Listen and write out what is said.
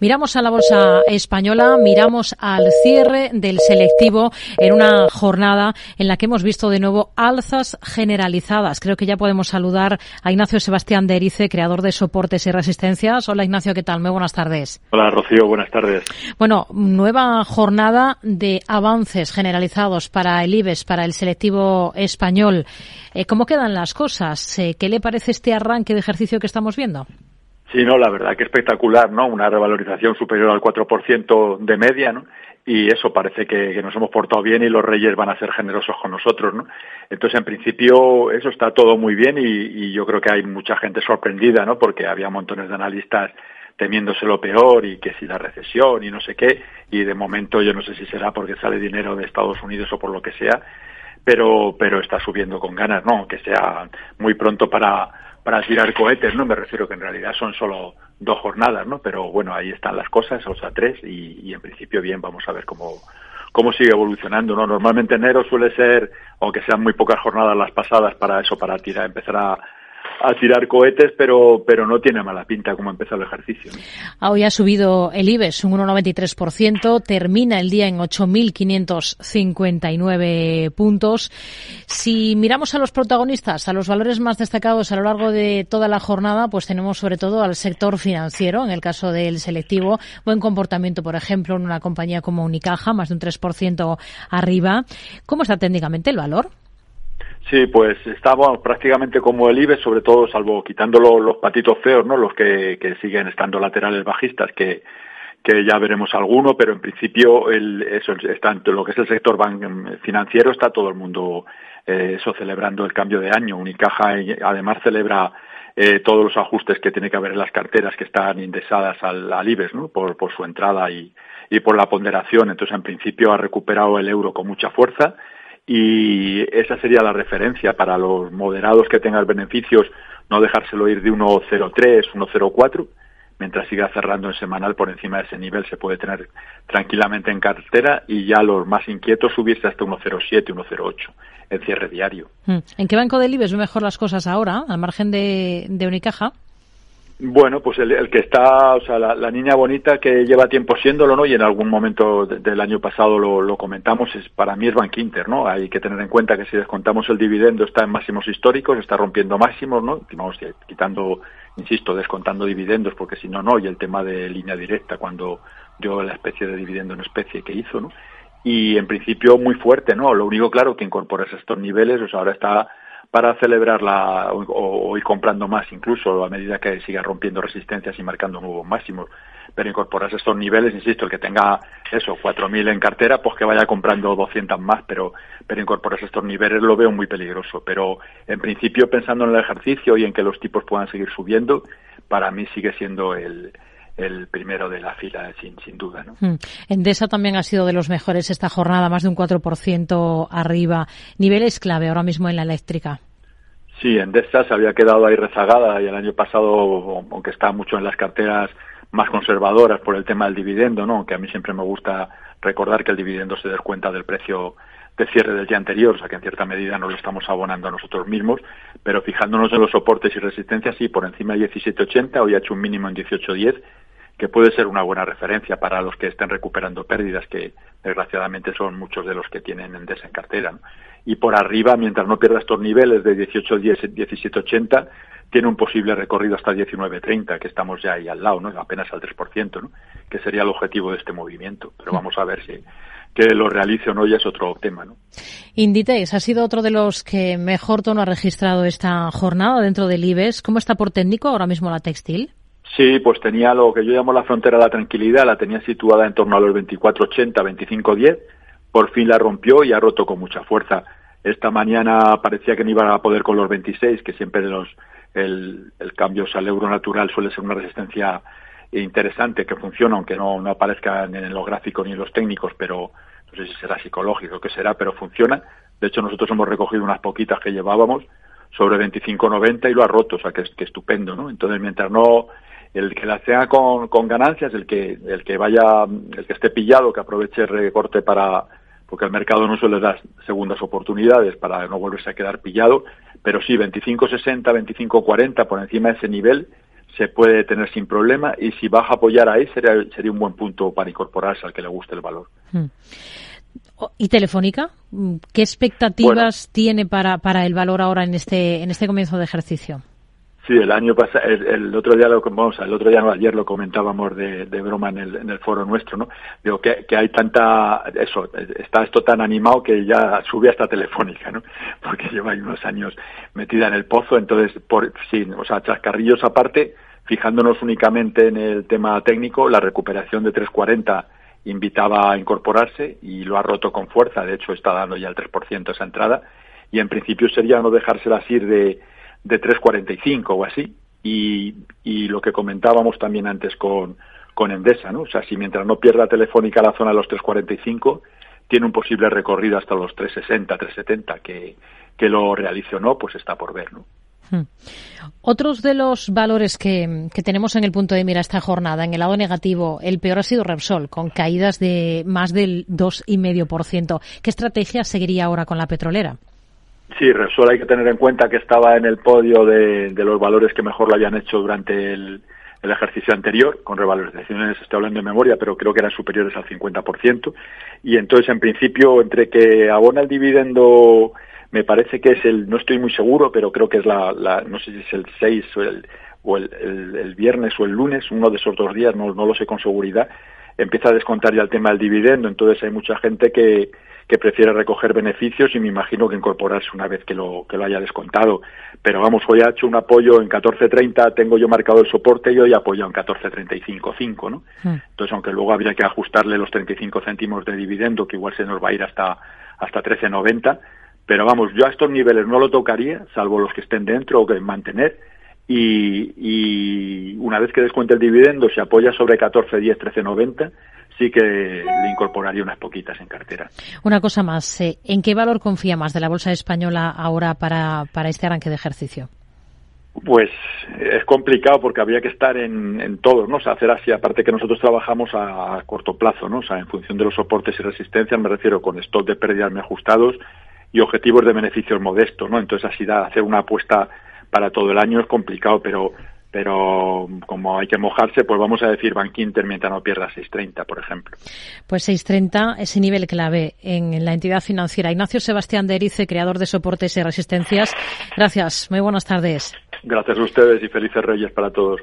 Miramos a la bolsa española, miramos al cierre del selectivo en una jornada en la que hemos visto de nuevo alzas generalizadas. Creo que ya podemos saludar a Ignacio Sebastián de Erice, creador de Soportes y Resistencias. Hola Ignacio, ¿qué tal? Muy buenas tardes. Hola Rocío, buenas tardes. Bueno, nueva jornada de avances generalizados para el IBEX, para el selectivo español. Eh, ¿Cómo quedan las cosas? Eh, ¿Qué le parece este arranque de ejercicio que estamos viendo? Sí, no, la verdad que espectacular, ¿no? Una revalorización superior al 4% de media, ¿no? Y eso parece que, nos hemos portado bien y los reyes van a ser generosos con nosotros, ¿no? Entonces, en principio, eso está todo muy bien y, yo creo que hay mucha gente sorprendida, ¿no? Porque había montones de analistas temiéndose lo peor y que si la recesión y no sé qué, y de momento yo no sé si será porque sale dinero de Estados Unidos o por lo que sea, pero, pero está subiendo con ganas, ¿no? Que sea muy pronto para, para tirar cohetes, ¿no? Me refiero que en realidad son solo dos jornadas, ¿no? Pero bueno, ahí están las cosas, o sea, tres, y, en principio bien, vamos a ver cómo, cómo sigue evolucionando, ¿no? Normalmente enero suele ser, aunque sean muy pocas jornadas las pasadas para eso, para tirar, empezar a, a tirar cohetes, pero, pero no tiene mala pinta como empezó el ejercicio. Hoy ha subido el IBEX un 1,93%, termina el día en 8.559 puntos. Si miramos a los protagonistas, a los valores más destacados a lo largo de toda la jornada, pues tenemos sobre todo al sector financiero, en el caso del selectivo, buen comportamiento, por ejemplo, en una compañía como Unicaja, más de un 3% arriba. ¿Cómo está técnicamente el valor? Sí, pues estamos prácticamente como el IBEX, sobre todo salvo quitando los, patitos feos, ¿no? Los que, siguen estando laterales bajistas, que, que ya veremos alguno, pero en principio el, eso está lo que es el sector financiero está todo el mundo eh, eso celebrando el cambio de año. Unicaja además celebra eh, todos los ajustes que tiene que haber en las carteras que están indexadas al, al IBEX, ¿no? Por, por su entrada y, y por la ponderación. Entonces, en principio ha recuperado el euro con mucha fuerza y esa sería la referencia para los moderados que tengan beneficios, no dejárselo ir de 1.03, 1.04, mientras siga cerrando en semanal por encima de ese nivel se puede tener tranquilamente en cartera y ya los más inquietos subirse hasta 1.07, 1.08 en cierre diario. Hmm. ¿En qué banco del IBEX ve mejor las cosas ahora, al margen de, de Unicaja? Bueno, pues el, que está, o sea, la, niña bonita que lleva tiempo siéndolo, ¿no? Y en algún momento del año pasado lo, comentamos, es para mí es Bank Inter, ¿no? Hay que tener en cuenta que si descontamos el dividendo está en máximos históricos, está rompiendo máximos, ¿no? Vamos, quitando, insisto, descontando dividendos, porque si no, no, y el tema de línea directa, cuando dio la especie de dividendo en especie que hizo, ¿no? Y en principio muy fuerte, ¿no? Lo único claro que incorporas estos niveles, o sea, ahora está para celebrarla o, ir comprando más incluso a medida que siga rompiendo resistencias y marcando nuevos máximos. Pero incorporarse estos niveles, insisto, el que tenga eso, 4.000 en cartera, pues que vaya comprando 200 más, pero, pero incorporarse estos niveles lo veo muy peligroso. Pero en principio, pensando en el ejercicio y en que los tipos puedan seguir subiendo, para mí sigue siendo el, el primero de la fila, sin, sin duda. ¿no? Hmm. Endesa también ha sido de los mejores esta jornada, más de un 4% arriba. Niveles clave ahora mismo en la eléctrica. Sí, Endesa se había quedado ahí rezagada y el año pasado, aunque está mucho en las carteras más conservadoras por el tema del dividendo, ¿no? que a mí siempre me gusta recordar que el dividendo se descuenta del precio de cierre del día anterior, o sea que en cierta medida no lo estamos abonando a nosotros mismos, pero fijándonos en los soportes y resistencias, sí, por encima de 17.80, hoy ha hecho un mínimo en 18.10, que puede ser una buena referencia para los que estén recuperando pérdidas, que desgraciadamente son muchos de los que tienen en cartera. Y por arriba, mientras no pierda estos niveles de 18, 10, 17, 80, tiene un posible recorrido hasta 19.30, que estamos ya ahí al lado, ¿no? apenas al 3%, ¿no? que sería el objetivo de este movimiento. Pero vamos a ver si que lo realice o no ya es otro tema. ¿no? Inditex ha sido otro de los que mejor tono ha registrado esta jornada dentro del IBEX. ¿Cómo está por técnico ahora mismo la textil? Sí, pues tenía lo que yo llamo la frontera de la tranquilidad, la tenía situada en torno a los 24.80, 25.10, por fin la rompió y ha roto con mucha fuerza. Esta mañana parecía que no iba a poder con los 26, que siempre los, el, el cambio al euro natural suele ser una resistencia interesante que funciona, aunque no, no aparezca en los gráficos ni en los técnicos, pero no sé si será psicológico o qué será, pero funciona. De hecho, nosotros hemos recogido unas poquitas que llevábamos sobre 25.90 y lo ha roto, o sea que, que estupendo, ¿no? Entonces, mientras no el que la sea con, con ganancias, el que, el que vaya, el que esté pillado, que aproveche el recorte para, porque el mercado no suele dar segundas oportunidades para no volverse a quedar pillado, pero sí 25.60, 25.40 por encima de ese nivel se puede tener sin problema y si vas a apoyar ahí sería, sería un buen punto para incorporarse al que le guste el valor. Hmm. ¿Y Telefónica? ¿Qué expectativas tiene para, para el valor ahora en este, en este comienzo de ejercicio? Sí, el año pasado, el, otro día lo, vamos, el otro día no, ayer lo comentábamos de, broma en el, en el foro nuestro, ¿no? Digo que, que hay tanta, eso, está esto tan animado que ya sube hasta Telefónica, ¿no? Porque lleva ahí unos años metida en el pozo, entonces, por, sí, o sea, chascarrillos aparte, fijándonos únicamente en el tema técnico, la recuperación de 340 invitaba a incorporarse y lo ha roto con fuerza, de hecho está dando ya el 3% esa entrada, y en principio sería no dejárselas ir de de 3.45 o así. Y, y lo que comentábamos también antes con, con Endesa, ¿no? O sea, si mientras no pierda Telefónica la zona de los 3.45, tiene un posible recorrido hasta los 3.60, 3.70, que, que lo realice o no, pues está por ver, ¿no? Hmm. Otros de los valores que, que, tenemos en el punto de mira esta jornada, en el lado negativo, el peor ha sido Repsol, con caídas de más del 2,5%. ¿Qué estrategia seguiría ahora con la petrolera? Sí, Repsol hay que tener en cuenta que estaba en el podio de, los valores que mejor lo habían hecho durante el, ejercicio anterior, con revalorizaciones, estoy hablando de memoria, pero creo que eran superiores al 50%. Y entonces, en principio, entre que abona el dividendo, me parece que es el, no estoy muy seguro, pero creo que es la, la no sé si es el 6 o el, o el, el, viernes o el lunes, uno de esos dos días, no, no lo sé con seguridad, empieza a descontar ya el tema del dividendo. Entonces, hay mucha gente que, que prefiere recoger beneficios y me imagino que incorporarse una vez que lo, que lo haya descontado. Pero vamos, hoy ha hecho un apoyo en 14.30, tengo yo marcado el soporte y hoy apoyo en 14.35.5, ¿no? Hmm. Entonces, aunque luego habría que ajustarle los 35 céntimos de dividendo, que igual se nos va a ir hasta, hasta 13.90, pero vamos, yo a estos niveles no lo tocaría, salvo los que estén dentro o que mantener, y, y una vez que descuente el dividendo se apoya sobre 14.10, 13.90 sí que le incorporaría unas poquitas en cartera. Una cosa más, eh, ¿en qué valor confía más de la bolsa española ahora para, para este arranque de ejercicio? Pues es complicado porque habría que estar en, en todos, ¿no? O sea, hacer así, aparte que nosotros trabajamos a, corto plazo, ¿no? O sea, en función de los soportes y resistencias, me refiero con stock de pérdidas ajustados y objetivos de beneficios modestos, ¿no? Entonces así da, hacer una apuesta para todo el año es complicado, pero pero como hay que mojarse, pues vamos a decir Bank Inter mientras no pierda 6.30, por ejemplo. Pues 6.30, ese nivel clave en la entidad financiera. Ignacio Sebastián de Erice, creador de soportes y resistencias. Gracias, muy buenas tardes. Gracias a ustedes y felices reyes para todos.